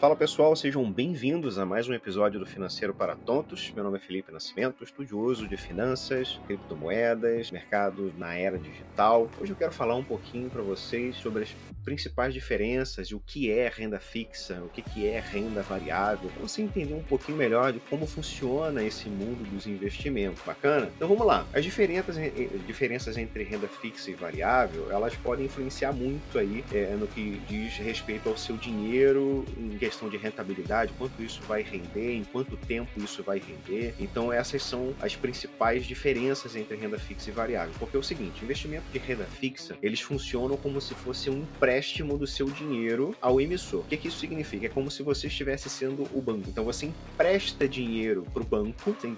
Fala pessoal, sejam bem-vindos a mais um episódio do Financeiro para Tontos. Meu nome é Felipe Nascimento, estudioso de finanças, criptomoedas, mercado na era digital. Hoje eu quero falar um pouquinho para vocês sobre as principais diferenças e o que é renda fixa, o que é renda variável, para você entender um pouquinho melhor de como funciona esse mundo dos investimentos. Bacana? Então vamos lá. As diferenças, diferenças entre renda fixa e variável, elas podem influenciar muito aí é, no que diz respeito ao seu dinheiro em questão de rentabilidade, quanto isso vai render, em quanto tempo isso vai render. Então essas são as principais diferenças entre renda fixa e variável. Porque é o seguinte, investimento de renda fixa, eles funcionam como se fosse um empréstimo do seu dinheiro ao emissor. O que, que isso significa? É como se você estivesse sendo o banco. Então você empresta dinheiro para o banco, você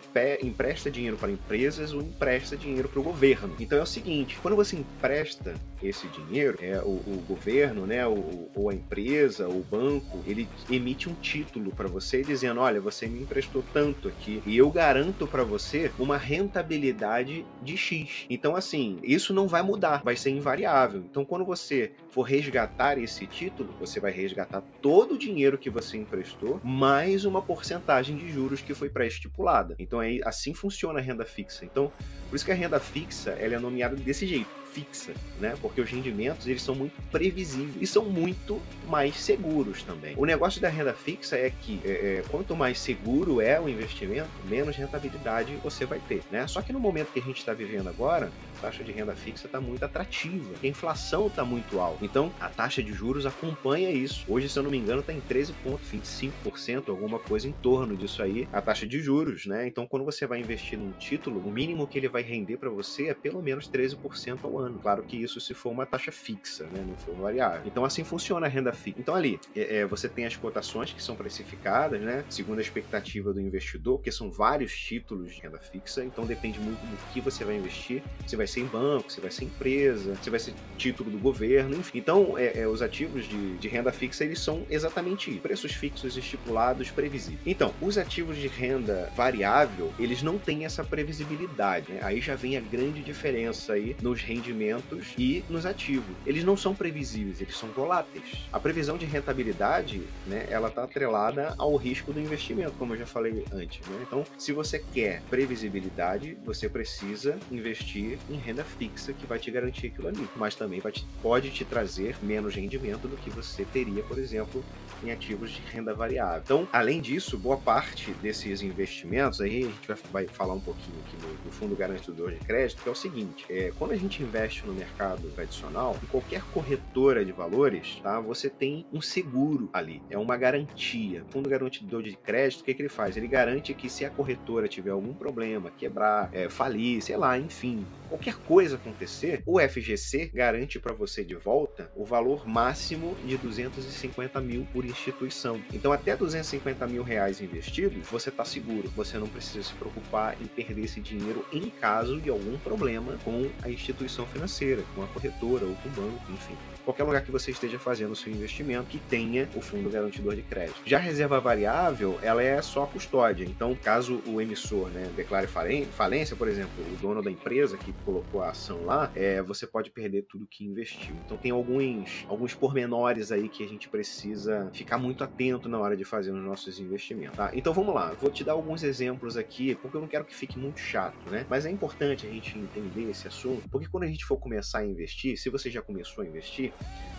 empresta dinheiro para empresas ou empresta dinheiro para o governo. Então é o seguinte: quando você empresta esse dinheiro, é, o, o governo, né, ou, ou a empresa, ou o banco, ele emite um título para você dizendo: olha, você me emprestou tanto aqui e eu garanto para você uma rentabilidade de X. Então, assim, isso não vai mudar, vai ser invariável. Então, quando você for resgatar esse título, você vai resgatar todo o dinheiro que você emprestou, mais uma porcentagem de juros que foi pré-estipulada. Então, é, assim funciona a renda fixa. Então, por isso que a renda fixa ela é nomeada desse jeito fixa, né? Porque os rendimentos eles são muito previsíveis e são muito mais seguros também. O negócio da renda fixa é que é, é, quanto mais seguro é o investimento, menos rentabilidade você vai ter, né? Só que no momento que a gente está vivendo agora, a taxa de renda fixa está muito atrativa, a inflação está muito alta. Então a taxa de juros acompanha isso. Hoje, se eu não me engano, está em 13,25%, alguma coisa em torno disso aí, a taxa de juros, né? Então quando você vai investir num título, o mínimo que ele vai render para você é pelo menos 13% ao ano ano. Claro que isso se for uma taxa fixa, né? Não for variável. Então assim funciona a renda fixa. Então ali, é, é, você tem as cotações que são precificadas, né? Segundo a expectativa do investidor, que são vários títulos de renda fixa. Então depende muito do que você vai investir. Se vai ser em banco, se vai ser empresa, se vai ser título do governo, enfim. Então é, é, os ativos de, de renda fixa eles são exatamente isso. Preços fixos estipulados, previsíveis. Então, os ativos de renda variável, eles não têm essa previsibilidade. Né? Aí já vem a grande diferença aí nos rendimentos rendimentos e nos ativos. Eles não são previsíveis, eles são voláteis. A previsão de rentabilidade, né, ela está atrelada ao risco do investimento, como eu já falei antes. Né? Então, se você quer previsibilidade, você precisa investir em renda fixa que vai te garantir aquilo ali, mas também te, pode te trazer menos rendimento do que você teria, por exemplo, em ativos de renda variável. Então, além disso, boa parte desses investimentos, aí a gente vai, vai falar um pouquinho aqui no, no fundo garantidor de crédito, que é o seguinte: é, quando a gente investe investe no mercado tradicional, em qualquer corretora de valores, tá? Você tem um seguro ali, é uma garantia. O fundo garantidor de crédito, o que, que ele faz? Ele garante que se a corretora tiver algum problema, quebrar, é, falir, sei lá, enfim, qualquer coisa acontecer, o FGC garante para você de volta o valor máximo de 250 mil por instituição. Então, até 250 mil reais investidos, você está seguro. Você não precisa se preocupar em perder esse dinheiro em caso de algum problema com a instituição financeira, com a corretora ou com o banco, enfim qualquer lugar que você esteja fazendo o seu investimento que tenha o fundo garantidor de crédito. Já a reserva variável, ela é só custódia. Então, caso o emissor né, declare falência, por exemplo, o dono da empresa que colocou a ação lá, é, você pode perder tudo que investiu. Então, tem alguns, alguns pormenores aí que a gente precisa ficar muito atento na hora de fazer os nossos investimentos. Tá? Então, vamos lá. Vou te dar alguns exemplos aqui, porque eu não quero que fique muito chato, né? Mas é importante a gente entender esse assunto, porque quando a gente for começar a investir, se você já começou a investir,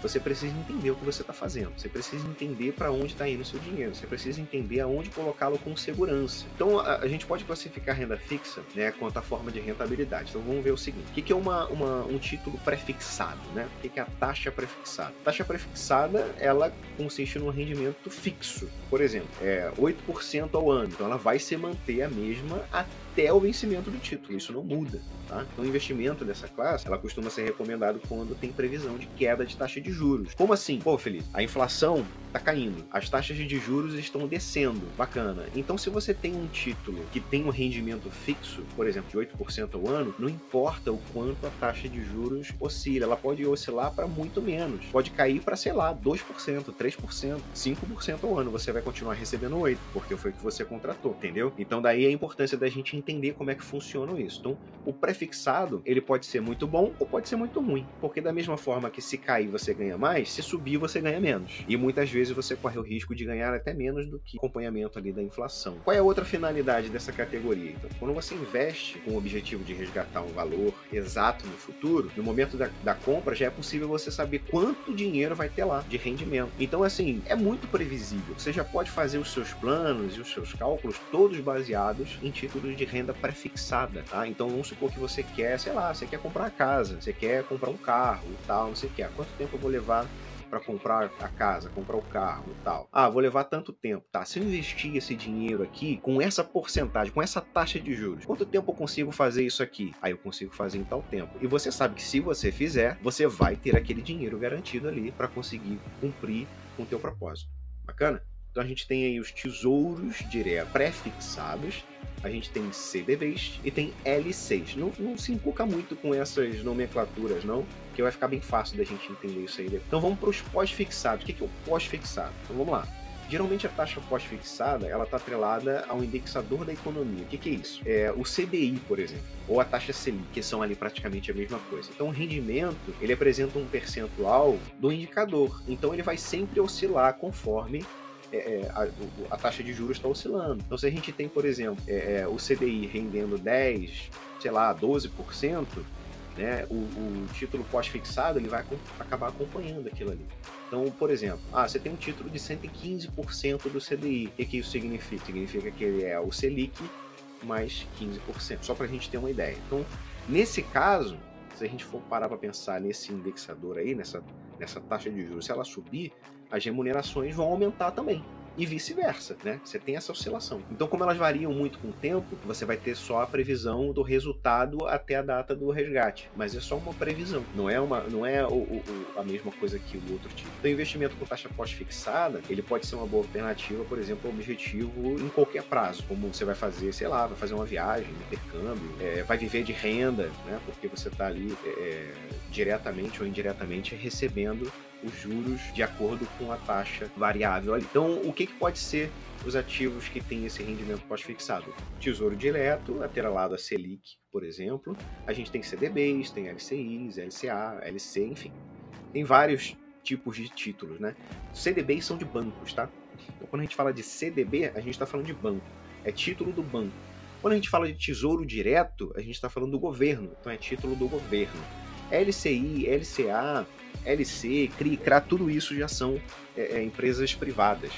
você precisa entender o que você está fazendo. Você precisa entender para onde está indo o seu dinheiro. Você precisa entender aonde colocá-lo com segurança. Então, a, a, gente pode classificar renda fixa né, quanto à forma de rentabilidade. Então, vamos ver o seguinte: o que, que é uma, uma, um título prefixado? Né? O que, que é a taxa prefixada? A taxa prefixada ela consiste num rendimento fixo. Por exemplo, é 8% ao ano. Então, ela vai se manter a mesma até o vencimento do título. Isso não muda. Tá? Então, o investimento dessa classe ela costuma ser recomendado quando tem previsão de queda de taxa de juros. Como assim? Pô, Felipe, a inflação está caindo, as taxas de juros estão descendo. Bacana. Então, se você tem um título que tem um rendimento fixo, por exemplo, de 8% ao ano, não importa o quanto a taxa de juros oscila, ela pode oscilar para muito menos. Pode cair para, sei lá, 2%, 3%, 5% ao ano. Você vai continuar recebendo 8%, porque foi o que você contratou, entendeu? Então, daí a importância da gente entender como é que funciona isso. Então, o prefixado, ele pode ser muito bom ou pode ser muito ruim, porque da mesma forma que se cair você ganha mais, se subir você ganha menos. E muitas vezes vezes você corre o risco de ganhar até menos do que acompanhamento ali da inflação. Qual é a outra finalidade dessa categoria? Então, quando você investe com o objetivo de resgatar um valor exato no futuro, no momento da, da compra já é possível você saber quanto dinheiro vai ter lá de rendimento. Então, assim, é muito previsível. Você já pode fazer os seus planos e os seus cálculos todos baseados em títulos de renda prefixada, tá? Então, vamos supor que você quer, sei lá, você quer comprar casa, você quer comprar um carro tal, não sei o que. Quanto tempo eu vou levar para comprar a casa, comprar o carro e tal. Ah, vou levar tanto tempo. Tá, se eu investir esse dinheiro aqui com essa porcentagem, com essa taxa de juros, quanto tempo eu consigo fazer isso aqui? Aí eu consigo fazer em tal tempo. E você sabe que se você fizer, você vai ter aquele dinheiro garantido ali para conseguir cumprir com o teu propósito. Bacana? Então a gente tem aí os tesouros direto pré-fixados, a gente tem CDBs e tem L6. Não, não se encuca muito com essas nomenclaturas, não, que vai ficar bem fácil da gente entender isso aí. Então vamos para os pós-fixados. O que é o pós-fixado? Então vamos lá. Geralmente a taxa pós-fixada ela está atrelada ao indexador da economia. O que, que, é isso? É o CDI, por exemplo, ou a taxa Selic, que são ali praticamente a mesma coisa. Então o rendimento ele apresenta um percentual do indicador. Então ele vai sempre oscilar conforme é, é, a, a, taxa de juros está oscilando. Então, se a gente tem, por exemplo, é, é o CDI rendendo 10, sei lá, 12%, né, o, o título pós-fixado ele vai acabar acompanhando aquilo ali. Então, por exemplo, ah, você tem um título de 115% do CDI. O que, que isso significa? Significa que ele é o Selic mais 15%, só para a gente ter uma ideia. Então, nesse caso, se a gente for parar para pensar nesse indexador aí, nessa, nessa taxa de juros, se ela subir, as remunerações vão aumentar também e vice-versa, né? Você tem essa oscilação. Então, como elas variam muito com o tempo, você vai ter só a previsão do resultado até a data do resgate, mas é só uma previsão, não é uma, não é o, o, a mesma coisa que o outro tipo. Então, investimento com taxa pós-fixada, ele pode ser uma boa alternativa, por exemplo, objetivo em qualquer prazo, como você vai fazer, sei lá, vai fazer uma viagem, intercâmbio, é, vai viver de renda, né? Porque você está ali é, diretamente ou indiretamente recebendo os juros de acordo com a taxa variável ali. Então, o que, que pode ser os ativos que têm esse rendimento pós-fixado? Tesouro direto, atrelado a Selic, por exemplo. A gente tem CDBs, tem LCIs, LCA, LC, enfim. Tem vários tipos de títulos, né? CDBs são de bancos, tá? Então, quando a gente fala de CDB, a gente está falando de banco. É título do banco. Quando a gente fala de tesouro direto, a gente está falando do governo. Então, é título do governo. LCI, LCA, LC, CRI, CRA, tudo isso já são é, é, empresas privadas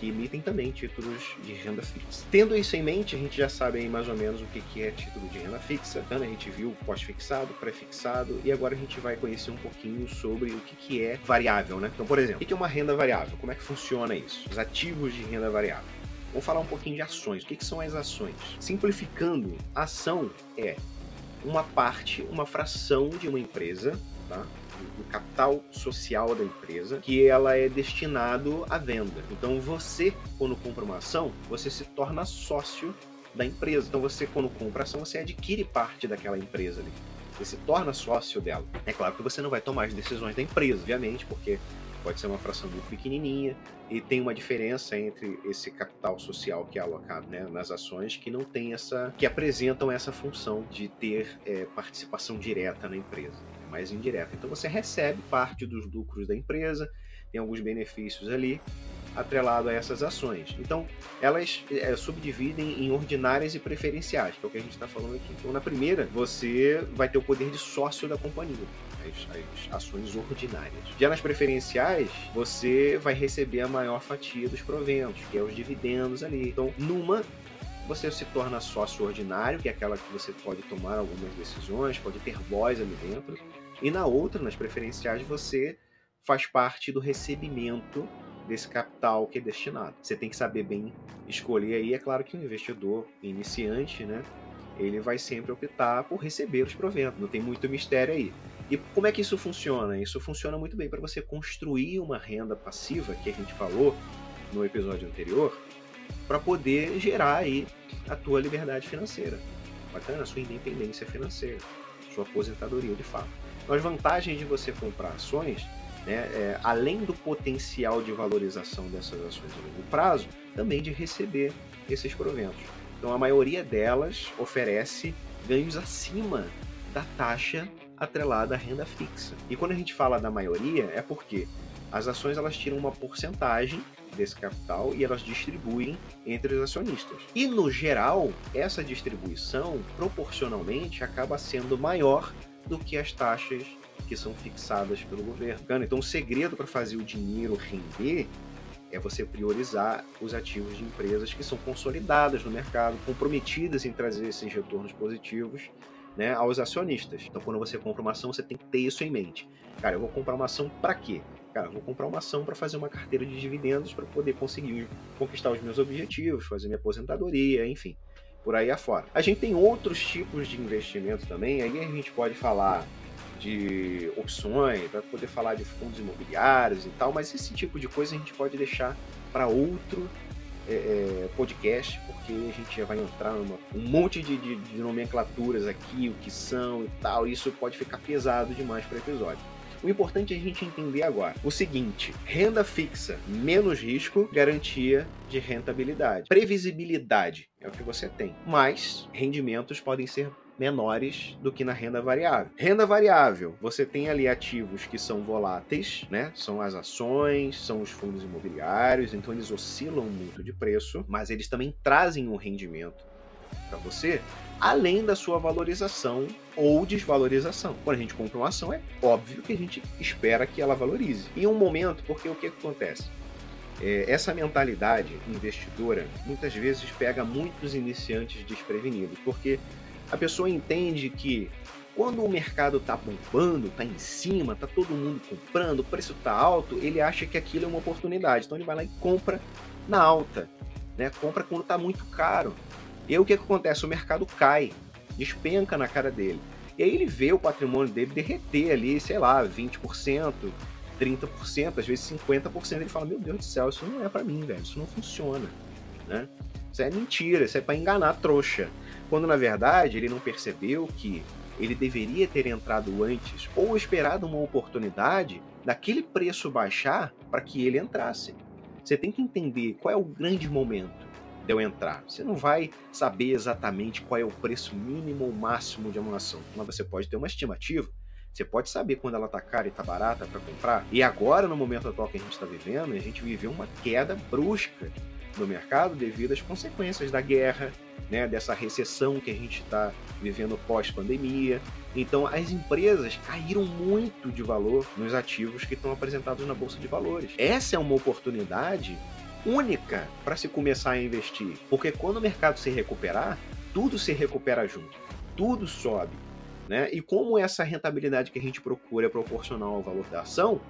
que emitem também títulos de renda fixa. Tendo isso em mente, a gente já sabe mais ou menos o que, é título de renda fixa. Então, a gente viu pós-fixado, pré-fixado e agora a gente vai conhecer um pouquinho sobre o que, que é variável, né? Então, por exemplo, o que é uma renda variável? Como é que funciona isso? Os ativos de renda variável. Vamos falar um pouquinho de ações. O que, que são as ações? Simplificando, ação é uma parte, uma fração de uma empresa, tá? do capital social da empresa, que ela é destinado à venda. Então você, quando compra uma ação, você se torna sócio da empresa. Então você, quando compra ação, você adquire parte daquela empresa ali. Você se torna sócio dela. É claro que você não vai tomar as decisões da empresa, obviamente, porque pode ser uma fração muito pequenininha e tem uma diferença entre esse capital social que é alocado né, nas ações que não tem essa que apresentam essa função de ter é, participação direta na empresa mais indireta. Então você recebe parte dos lucros da empresa, tem alguns benefícios ali atrelado a essas ações. Então, elas é, subdividem em ordinárias e preferenciais, que é o que a gente está falando aqui. Então, na primeira, você vai ter o poder de sócio da companhia, as, as, ações ordinárias. Já nas preferenciais, você vai receber a maior fatia dos proventos, que é os dividendos ali. Então, numa você se torna sócio ordinário, que é aquela que você pode tomar algumas decisões, pode ter voz ali dentro. E na outra, nas preferenciais, você faz parte do recebimento desse capital que é destinado. Você tem que saber bem escolher aí. É claro que o investidor iniciante, né, ele vai sempre optar por receber os proventos. Não tem muito mistério aí. E como é que isso funciona? Isso funciona muito bem para você construir uma renda passiva, que a gente falou no episódio anterior, para poder gerar aí a tua liberdade financeira. Bacana, a sua independência financeira, sua aposentadoria de fato. Então, as vantagens de você comprar ações, né, é, além do potencial de valorização dessas ações a longo prazo, também de receber esses proventos. Então, a maioria delas oferece ganhos acima da taxa atrelada à renda fixa. E quando a gente fala da maioria, é porque As ações elas tiram uma porcentagem desse capital e elas distribuem entre os acionistas. E no geral, essa distribuição proporcionalmente acaba sendo maior do que as taxas que são fixadas pelo governo. Então, o segredo para fazer o dinheiro render é você priorizar os ativos de empresas que são consolidadas no mercado, comprometidas em trazer esses retornos positivos né, aos acionistas. Então, quando você compra uma ação, você tem que ter isso em mente. Cara, eu vou comprar uma ação para quê? Cara, vou comprar uma ação para fazer uma carteira de dividendos para poder conseguir conquistar os meus objetivos, fazer minha aposentadoria, enfim, por aí afora. A gente tem outros tipos de investimento também, aí a gente pode falar de opções, para poder falar de fundos imobiliários e tal, mas esse tipo de coisa a gente pode deixar para outro é, podcast, porque a gente já vai entrar numa um monte de, de, de nomenclaturas aqui, o que são e tal, e isso pode ficar pesado demais para o episódio. O importante é a gente entender agora o seguinte: renda fixa, menos risco, garantia de rentabilidade. Previsibilidade é o que você tem, mas rendimentos podem ser menores do que na renda variável. Renda variável, você tem ali ativos que são voláteis, né? São as ações, são os fundos imobiliários, então eles oscilam muito de preço, mas eles também trazem um rendimento para você, além da sua valorização ou desvalorização. Quando a gente compra uma ação, é óbvio que a gente espera que ela valorize. Em um momento, porque o que, acontece? É, essa mentalidade investidora muitas vezes pega muitos iniciantes desprevenidos, porque a pessoa entende que quando o mercado está bombando, está em cima, está todo mundo comprando, o preço está alto, ele acha que aquilo é uma oportunidade. Então ele vai lá e compra na alta, né? Compra quando está muito caro. E aí o que, que acontece? O mercado cai, despenca na cara dele. E aí ele vê o patrimônio dele derreter ali, sei lá, 20%, 30%, às vezes 50%. Ele fala: Meu Deus do céu, isso não é para mim, velho, isso não funciona. Né? Isso é mentira, isso é para enganar trouxa. Quando na verdade ele não percebeu que ele deveria ter entrado antes ou esperado uma oportunidade daquele preço baixar para que ele entrasse. Você tem que entender qual é o grande momento de eu entrar. Você não vai saber exatamente qual é o preço mínimo ou máximo de uma ação, mas você pode ter uma estimativa. Você pode saber quando ela está cara e está barata para comprar. E agora, no momento atual que a gente está vivendo, a gente viveu uma queda brusca no mercado devido às consequências da guerra, né, dessa recessão que a gente está vivendo pós-pandemia. Então, as empresas caíram muito de valor nos ativos que estão apresentados na bolsa de valores. Essa é uma oportunidade única para se começar a investir, porque quando o mercado se recuperar, tudo se recupera junto, tudo sobe. Né? E como essa rentabilidade que a gente procura é proporcional ao valor da ação,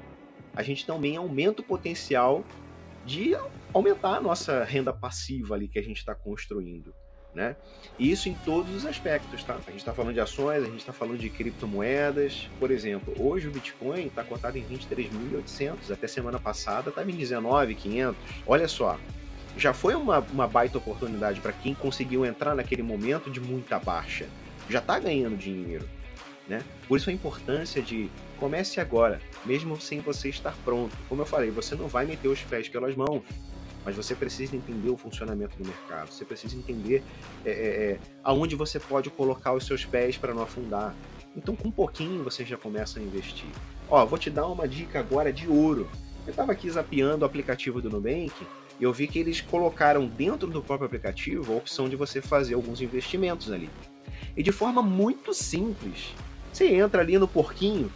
a gente também aumenta o potencial de aumentar a nossa renda passiva ali que a gente está construindo. Né? E isso em todos os aspectos, tá? A gente está falando de ações, a gente está falando de criptomoedas. Por exemplo, hoje o Bitcoin está cotado em 23.800, até semana passada estava em 19.500. Olha só, já foi uma, uma baita oportunidade para quem conseguiu entrar naquele momento de muita baixa. Já está ganhando dinheiro. Né? Por isso a importância de comece agora, mesmo sem você estar pronto. Como eu falei, você não vai meter os pés pelas mãos, mas você precisa entender o funcionamento do mercado. Você precisa entender é, é, é aonde você pode colocar os seus pés para não afundar. Então, com um pouquinho você já começa a investir. Ó, vou te dar uma dica agora de ouro. Eu estava aqui zapeando o aplicativo do Nubank e eu vi que eles colocaram dentro do próprio aplicativo a opção de você fazer alguns investimentos ali. E de forma muito simples, você entra ali no porquinho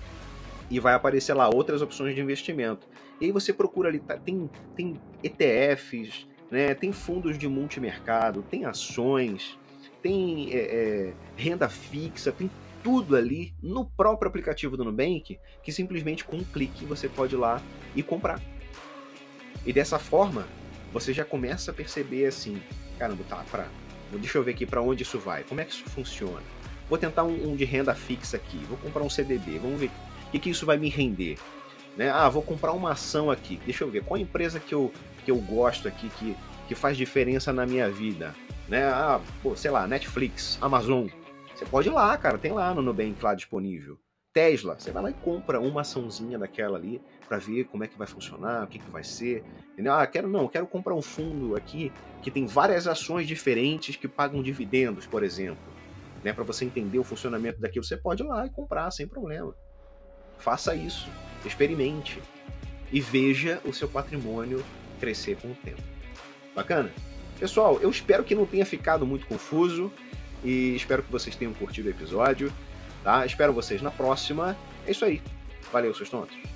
e vai aparecer lá outras opções de investimento. E aí você procura ali, tá, tem, tem ETFs, né, tem fundos de multimercado, tem ações, tem é, é, renda fixa, tem tudo ali no próprio aplicativo do Nubank, que simplesmente com um clique você pode ir lá e comprar. E dessa forma, você já começa a perceber assim, caramba, tá, pra, deixa eu ver aqui para onde isso vai, como é que isso funciona. Vou tentar um, um, de renda fixa aqui, vou comprar um CDB, vamos ver o que, que isso vai me render. Né? Ah, vou comprar uma ação aqui, deixa eu ver qual empresa que eu, que eu gosto aqui, que, que faz diferença na minha vida. Né? Ah, pô, sei lá, Netflix, Amazon. Você pode ir lá, cara, tem lá no Nubank lá disponível. Tesla, você vai lá e compra uma açãozinha daquela ali para ver como é que vai funcionar, o que, que vai ser. Entendeu? Ah, quero não, quero comprar um fundo aqui que tem várias ações diferentes que pagam dividendos, por exemplo né, para você entender o funcionamento daquilo, você pode ir lá e comprar sem problema. Faça isso, experimente. e veja o seu patrimônio crescer com o tempo. Bacana? Pessoal, eu espero que não tenha ficado muito confuso e espero que vocês tenham curtido o episódio. Tá? Espero vocês na próxima. É isso aí. Valeu, seus tontos.